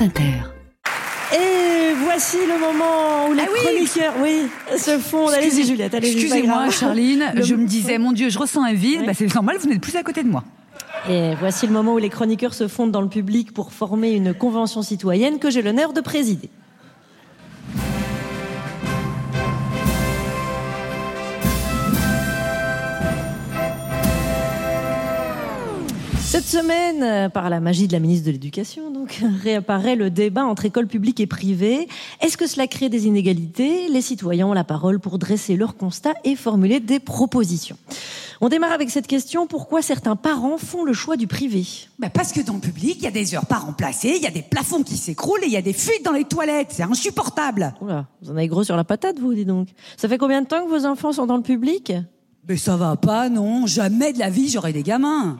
France Inter. Et voici le moment où les Ah oui. chroniqueurs, oui, se font. Allez-y, Excusez- Juliette, pas Excusez-moi. Charline, Le- je me disais, mon Dieu, je ressens un vide. Oui. Bah, c'est normal, vous n'êtes plus à côté de moi. Et voici le moment où les chroniqueurs se fondent dans le public pour former une convention citoyenne que j'ai l'honneur de présider. Cette semaine, euh, par la magie de la ministre de l'Éducation, donc, réapparaît le débat entre écoles publiques et privées. Est-ce que cela crée des inégalités? Les citoyens ont la parole pour dresser leurs constats et formuler des propositions. On démarre avec cette question pourquoi certains parents font le choix du privé? Bah, parce que dans le public, il y a des heures pas remplacées, il y a des plafonds qui s'écroulent et il y a des fuites dans les toilettes. C'est insupportable. Oula, vous en avez gros sur la patate, vous, dis donc. Ça fait combien de temps que vos enfants sont dans le public? Mais ça va pas, non. Jamais de la vie, j'aurai des gamins.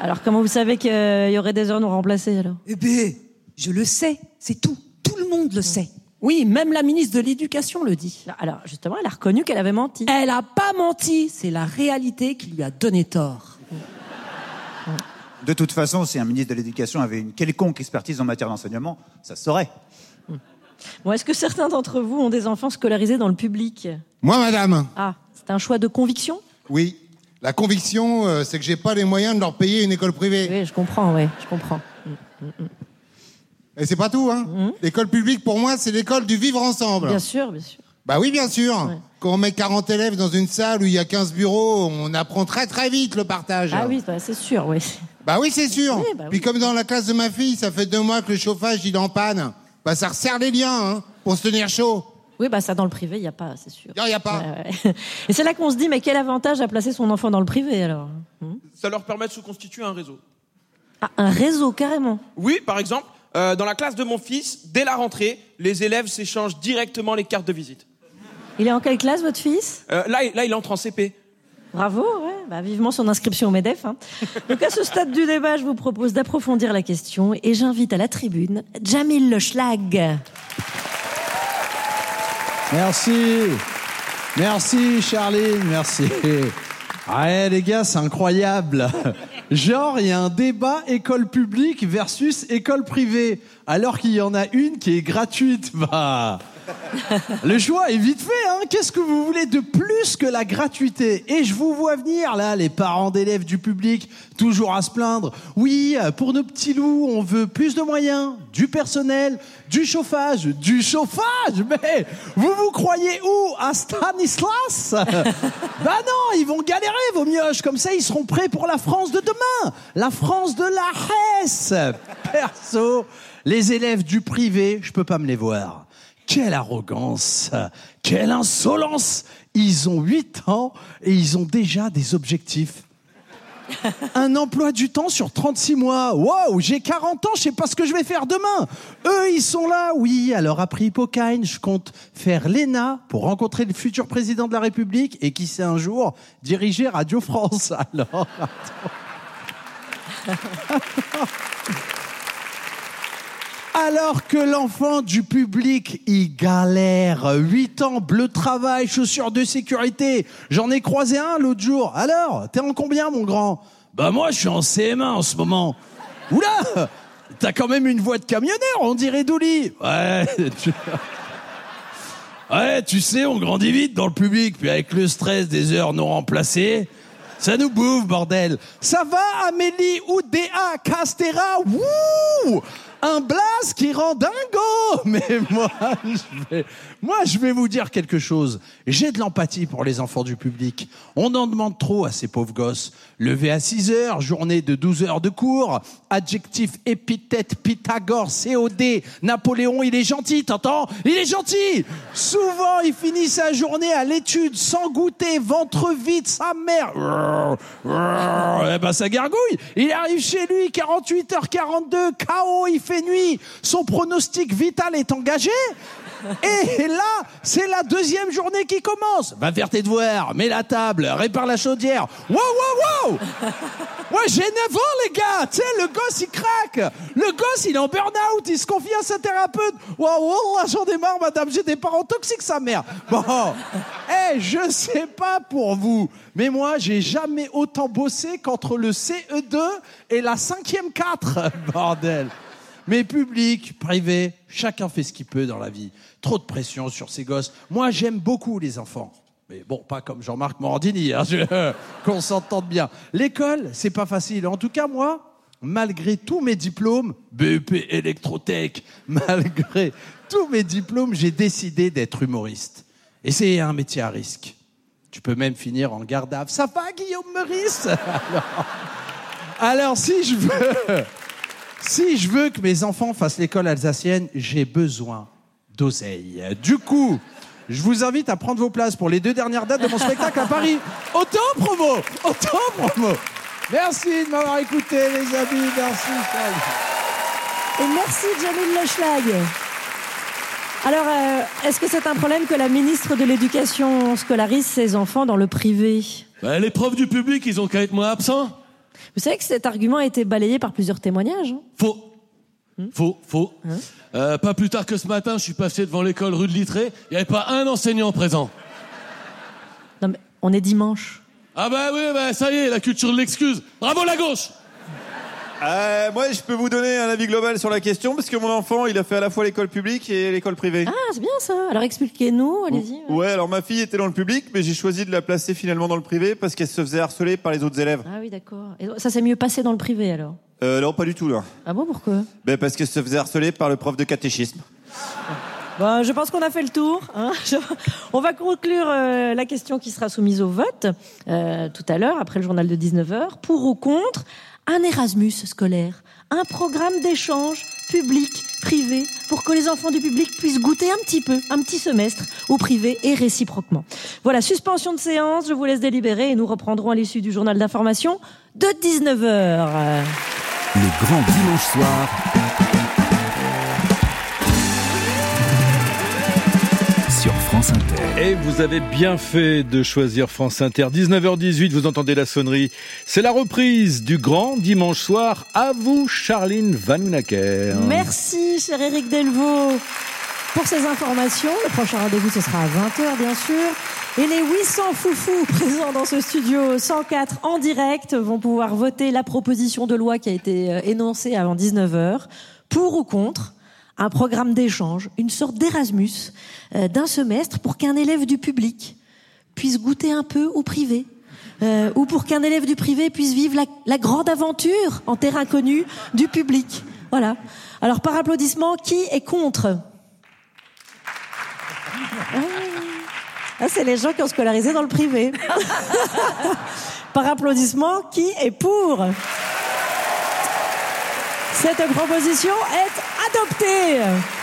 Alors, comment vous savez qu'il y aurait des heures non remplacées, alors? Eh ben, je le sais. C'est tout. Tout le monde le sait. Oui, même la ministre de l'Éducation le dit. Alors, justement, elle a reconnu qu'elle avait menti. Elle a pas menti, c'est la réalité qui lui a donné tort. De toute façon, si un ministre de l'Éducation avait une quelconque expertise en matière d'enseignement, ça se saurait. Bon, est-ce que certains d'entre vous ont des enfants scolarisés dans le public? Moi, madame, Ah, c'est un choix de conviction? Oui. La conviction, euh, c'est que j'ai pas les moyens de leur payer une école privée. Oui, je comprends, oui, je comprends. Et c'est pas tout, hein. L'école publique, pour moi, c'est l'école du vivre ensemble. Bien sûr, bien sûr. Bah oui, bien sûr. Ouais. Quand on met 40 élèves dans une salle où il y a 15 bureaux, on apprend très très vite le partage. Ah oui, bah, c'est sûr, oui. Bah oui, c'est sûr. Oui, bah oui. Puis comme dans la classe de ma fille, ça fait deux mois que le chauffage il est en panne. Bah ça resserre les liens, hein, pour se tenir chaud. Oui, bah ça, dans le privé, il n'y a pas, c'est sûr. Non, y a pas. Ouais, ouais. Et c'est là qu'on se dit, mais quel avantage à placer son enfant dans le privé, alors Ça leur permet de se constituer un réseau. Ah, un réseau, carrément. Oui, par exemple, euh, dans la classe de mon fils, dès la rentrée, les élèves s'échangent directement les cartes de visite. Il est en quelle classe, votre fils? Euh, là, il- là, il entre en CP. Bravo, ouais, bah, vivement son inscription au MEDEF. hein. Donc à ce stade du débat, je vous propose d'approfondir la question et j'invite à la tribune Jamil Le Schlag. Merci. Merci Charline, merci. Ouais les gars, c'est incroyable. Genre, il y a un débat école publique versus école privée, alors qu'il y en a une qui est gratuite. Bah, le choix est vite fait, hein. Qu'est-ce que vous voulez de plus que la gratuité? Et je vous vois venir, là, les parents d'élèves du public, toujours à se plaindre. Oui, pour nos petits loups, on veut plus de moyens, du personnel, du chauffage. Du chauffage Mais vous vous croyez où? À Stanislas? Bah non, ils vont galérer, vos mioches. Comme ça, ils seront prêts pour la France de demain. La France de la Hesse. Perso, les élèves du privé, je peux pas me les voir. Quelle arrogance, quelle insolence Ils ont 8 ans et ils ont déjà des objectifs. Un emploi du temps sur 36 mois. Wow, j'ai 40 ans, je sais pas ce que je vais faire demain. Eux, ils sont là. Oui, alors après Hippocane, je compte faire l'ENA pour rencontrer le futur président de la République et qui sait un jour diriger Radio France. Alors, Alors que l'enfant du public, il galère. 8 ans, bleu travail, chaussures de sécurité. J'en ai croisé un l'autre jour. Alors, t'es en combien, mon grand? Bah moi, je suis en CM1 en ce moment. Oula T'as quand même une voix de camionneur, on dirait Douli. Ouais, tu... Ouais, tu sais, on grandit vite dans le public, puis avec le stress des heures non remplacées, ça nous bouffe, bordel. Ça va, Amélie Oudéa Castera? Wouh Un blast qui rend dingo Mais moi, je vais, moi, je vais vous dire quelque chose. J'ai de l'empathie pour les enfants du public. On en demande trop à ces pauvres gosses. Levé à 6 heures, journée de 12 heures de cours, adjectif, épithète, Pythagore, COD, Napoléon, il est gentil, t'entends? Il est gentil Souvent, il finit sa journée à l'étude, sans goûter, ventre vide, sa mère. Eh ben, ça gargouille. Il arrive chez lui, 48h42, KO, il fait nuit. Son pronostic vital est engagé. Et là, c'est la deuxième journée qui commence. Va faire tes devoirs, mets la table, répare la chaudière. Wow, wow, wow Ouais, j'ai 9 ans, les gars Tu sais, le gosse, il craque Le gosse, il est en burn-out, il se confie à sa thérapeute. Wow, wow, j'en ai marre, madame, j'ai des parents toxiques, sa mère. Bon, eh, je sais pas pour vous, mais moi, j'ai jamais autant bossé qu'entre le CE2 et la cinquième 4, bordel Mais public, privé, chacun fait ce qu'il peut dans la vie. Trop de pression sur ses gosses. Moi, j'aime beaucoup les enfants. Mais bon, pas comme Jean-Marc Morandini, hein, qu'on s'entende bien. L'école, c'est pas facile. En tout cas, moi, malgré tous mes diplômes, BEP électrotech, malgré tous mes diplômes, j'ai décidé d'être humoriste. Et c'est un métier à risque. Tu peux même finir en garde à. Ça va, Guillaume Meurice? Alors, si je veux, si je veux que mes enfants fassent l'école alsacienne, j'ai besoin d'oseille. Du coup, je vous invite à prendre vos places pour les deux dernières dates de mon spectacle à Paris. Autant promo Autant promo Merci de m'avoir écouté, les amis. Merci, Charles. Et merci Jamil Leschlag. Alors, euh, est-ce que c'est un problème que la ministre de l'Éducation scolarise ses enfants dans le privé? Bah, les profs du public, ils ont qu'à être moins absents. Vous savez que cet argument a été balayé par plusieurs témoignages. hein Faux. Faux, faux. Euh, pas plus tard que ce matin, je suis passé devant l'école rue de Littré. Il n'y avait pas un enseignant présent. non, mais on est dimanche. Ah bah oui, bah ça y est, la culture de l'excuse. Bravo la gauche Euh, moi, je peux vous donner un avis global sur la question parce que mon enfant, il a fait à la fois l'école publique et l'école privée. Ah, c'est bien ça. Alors expliquez-nous, allez-y. Ouais, alors ma fille était dans le public, mais j'ai choisi de la placer finalement dans le privé parce qu'elle se faisait harceler par les autres élèves. Ah oui, d'accord. Et ça s'est mieux passé dans le privé alors? Euh, non, pas du tout là. Ah bon, pourquoi? Ben, parce qu'elle se faisait harceler par le prof de catéchisme. Bon, je pense qu'on a fait le tour. hein. On va conclure euh, la question qui sera soumise au vote euh, tout à l'heure, après le journal de 19h. Pour ou contre un Erasmus scolaire, un programme d'échange public-privé pour que les enfants du public puissent goûter un petit peu, un petit semestre au privé et réciproquement. Voilà, suspension de séance, je vous laisse délibérer et nous reprendrons à l'issue du journal d'information de 19h. Le grand dimanche soir. France Inter. Et vous avez bien fait de choisir France Inter. 19h18, vous entendez la sonnerie. C'est la reprise du grand dimanche soir. À vous, Charline Vanhoenacker. Merci, cher Eric Delvaux, pour ces informations. Le prochain rendez-vous, ce sera à 20h, bien sûr. Et les 800 foufous présents dans ce studio 104 en direct vont pouvoir voter la proposition de loi qui a été euh, énoncée avant 19h. Pour ou contre un programme d'échange, une sorte d'Erasmus euh, d'un semestre pour qu'un élève du public puisse goûter un peu au privé. Euh, ou pour qu'un élève du privé puisse vivre la, grande aventure en terre inconnue du public. Voilà. Alors par applaudissement, qui est contre? Ah, c'est les gens qui ont scolarisé dans le privé. par applaudissement, qui est pour? Cette proposition est adoptée.